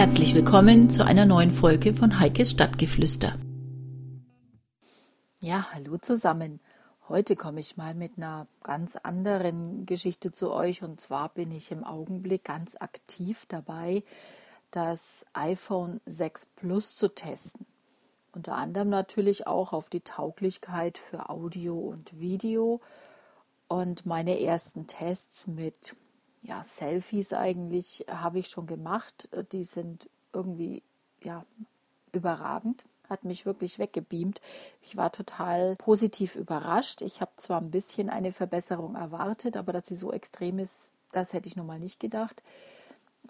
Herzlich willkommen zu einer neuen Folge von Heikes Stadtgeflüster. Ja, hallo zusammen. Heute komme ich mal mit einer ganz anderen Geschichte zu euch und zwar bin ich im Augenblick ganz aktiv dabei, das iPhone 6 Plus zu testen. Unter anderem natürlich auch auf die Tauglichkeit für Audio und Video und meine ersten Tests mit ja, Selfies eigentlich habe ich schon gemacht. Die sind irgendwie ja, überragend. Hat mich wirklich weggebeamt. Ich war total positiv überrascht. Ich habe zwar ein bisschen eine Verbesserung erwartet, aber dass sie so extrem ist, das hätte ich nun mal nicht gedacht.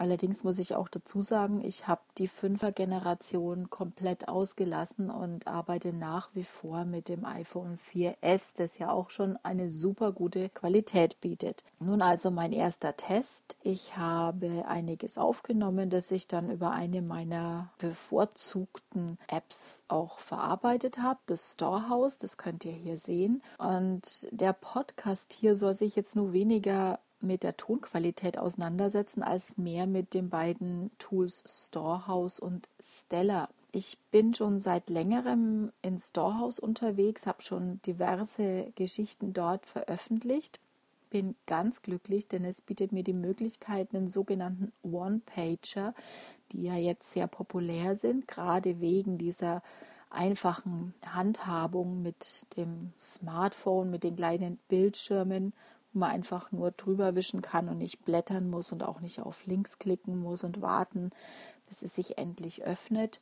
Allerdings muss ich auch dazu sagen, ich habe die Fünfer-Generation komplett ausgelassen und arbeite nach wie vor mit dem iPhone 4S, das ja auch schon eine super gute Qualität bietet. Nun also mein erster Test. Ich habe einiges aufgenommen, das ich dann über eine meiner bevorzugten Apps auch verarbeitet habe, das Storehouse, das könnt ihr hier sehen. Und der Podcast hier soll sich jetzt nur weniger mit der Tonqualität auseinandersetzen, als mehr mit den beiden Tools Storehouse und Stella. Ich bin schon seit längerem in Storehouse unterwegs, habe schon diverse Geschichten dort veröffentlicht. Bin ganz glücklich, denn es bietet mir die Möglichkeit, einen sogenannten One-Pager, die ja jetzt sehr populär sind, gerade wegen dieser einfachen Handhabung mit dem Smartphone, mit den kleinen Bildschirmen man einfach nur drüber wischen kann und nicht blättern muss und auch nicht auf Links klicken muss und warten, bis es sich endlich öffnet,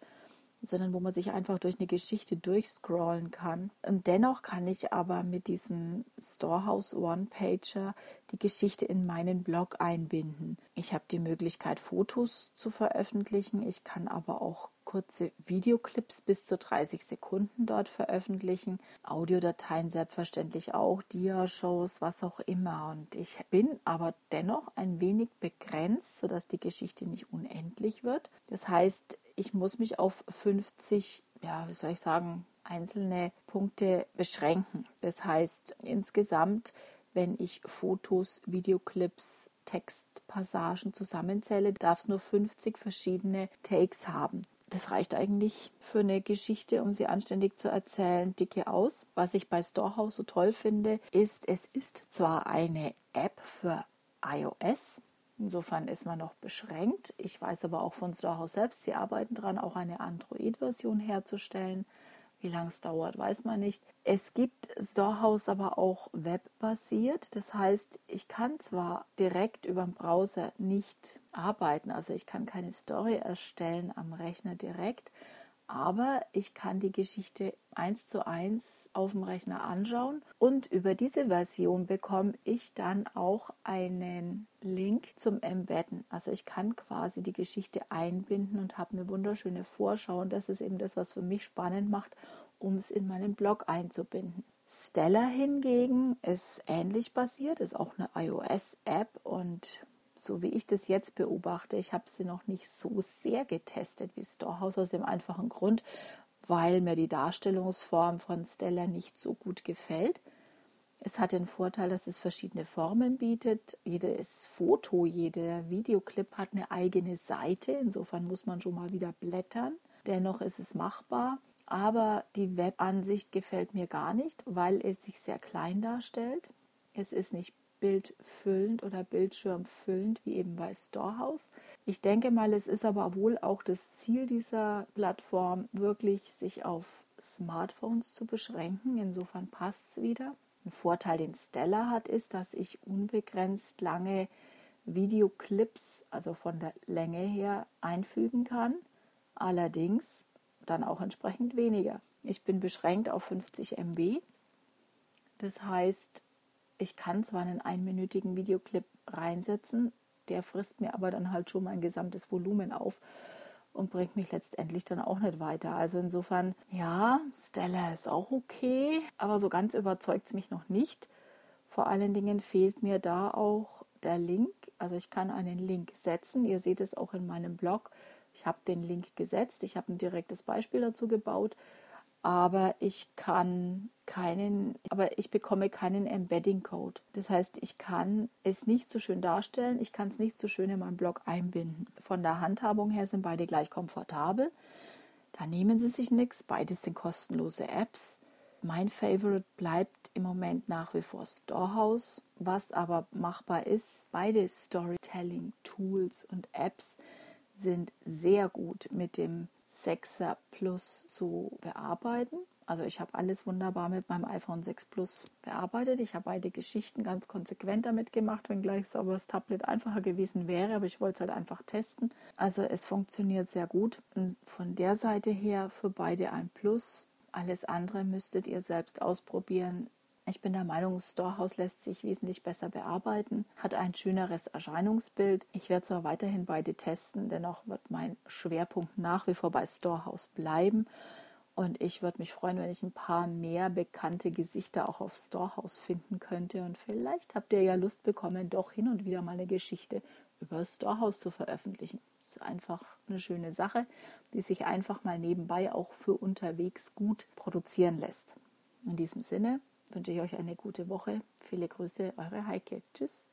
sondern wo man sich einfach durch eine Geschichte durchscrollen kann. Und dennoch kann ich aber mit diesem Storehouse One-Pager die Geschichte in meinen Blog einbinden. Ich habe die Möglichkeit, Fotos zu veröffentlichen. Ich kann aber auch kurze Videoclips bis zu 30 Sekunden dort veröffentlichen. Audiodateien selbstverständlich auch, Dia-Shows, was auch immer. Und ich bin aber dennoch ein wenig begrenzt, sodass die Geschichte nicht unendlich wird. Das heißt, ich muss mich auf 50, ja, wie soll ich sagen, einzelne Punkte beschränken. Das heißt, insgesamt, wenn ich Fotos, Videoclips, Textpassagen zusammenzähle, darf es nur 50 verschiedene Takes haben das reicht eigentlich für eine Geschichte, um sie anständig zu erzählen, dicke aus. Was ich bei Storehouse so toll finde, ist, es ist zwar eine App für iOS, Insofern ist man noch beschränkt. Ich weiß aber auch von Storehouse selbst, sie arbeiten daran, auch eine Android-Version herzustellen. Wie lange es dauert, weiß man nicht. Es gibt Storehouse aber auch webbasiert. Das heißt, ich kann zwar direkt über den Browser nicht arbeiten, also ich kann keine Story erstellen am Rechner direkt, aber ich kann die Geschichte eins zu eins auf dem Rechner anschauen und über diese Version bekomme ich dann auch einen Link zum Embedden. Also ich kann quasi die Geschichte einbinden und habe eine wunderschöne Vorschau und das ist eben das, was für mich spannend macht, um es in meinen Blog einzubinden. Stella hingegen ist ähnlich basiert, ist auch eine iOS-App und so wie ich das jetzt beobachte, ich habe sie noch nicht so sehr getestet wie Storehouse aus dem einfachen Grund, weil mir die Darstellungsform von Stella nicht so gut gefällt. Es hat den Vorteil, dass es verschiedene Formen bietet. Jedes Foto, jeder Videoclip hat eine eigene Seite. Insofern muss man schon mal wieder blättern. Dennoch ist es machbar. Aber die Webansicht gefällt mir gar nicht, weil es sich sehr klein darstellt. Es ist nicht bildfüllend oder bildschirmfüllend wie eben bei Storehouse. Ich denke mal, es ist aber wohl auch das Ziel dieser Plattform, wirklich sich auf Smartphones zu beschränken. Insofern passt es wieder. Ein Vorteil, den Stella hat, ist, dass ich unbegrenzt lange Videoclips, also von der Länge her, einfügen kann. Allerdings dann auch entsprechend weniger. Ich bin beschränkt auf 50 MB. Das heißt, ich kann zwar einen einminütigen Videoclip reinsetzen, der frisst mir aber dann halt schon mein gesamtes Volumen auf und bringt mich letztendlich dann auch nicht weiter. Also insofern, ja, Stella ist auch okay, aber so ganz überzeugt es mich noch nicht. Vor allen Dingen fehlt mir da auch der Link. Also ich kann einen Link setzen. Ihr seht es auch in meinem Blog. Ich habe den Link gesetzt. Ich habe ein direktes Beispiel dazu gebaut. Aber ich kann keinen, aber ich bekomme keinen Embedding Code. Das heißt, ich kann es nicht so schön darstellen, ich kann es nicht so schön in meinen Blog einbinden. Von der Handhabung her sind beide gleich komfortabel. Da nehmen sie sich nichts, beides sind kostenlose Apps. Mein Favorite bleibt im Moment nach wie vor Storehouse, was aber machbar ist. Beide Storytelling-Tools und Apps sind sehr gut mit dem 6er Plus zu bearbeiten. Also ich habe alles wunderbar mit meinem iPhone 6 Plus bearbeitet. Ich habe beide Geschichten ganz konsequent damit gemacht, wenngleich es aber das Tablet einfacher gewesen wäre, aber ich wollte es halt einfach testen. Also es funktioniert sehr gut. Und von der Seite her für beide ein Plus. Alles andere müsstet ihr selbst ausprobieren. Ich bin der Meinung, Storehouse lässt sich wesentlich besser bearbeiten, hat ein schöneres Erscheinungsbild. Ich werde zwar weiterhin beide testen, dennoch wird mein Schwerpunkt nach wie vor bei Storehouse bleiben. Und ich würde mich freuen, wenn ich ein paar mehr bekannte Gesichter auch auf Storehouse finden könnte. Und vielleicht habt ihr ja Lust bekommen, doch hin und wieder mal eine Geschichte über Storehouse zu veröffentlichen. Das ist einfach eine schöne Sache, die sich einfach mal nebenbei auch für unterwegs gut produzieren lässt. In diesem Sinne wünsche ich euch eine gute Woche. Viele Grüße, eure Heike. Tschüss.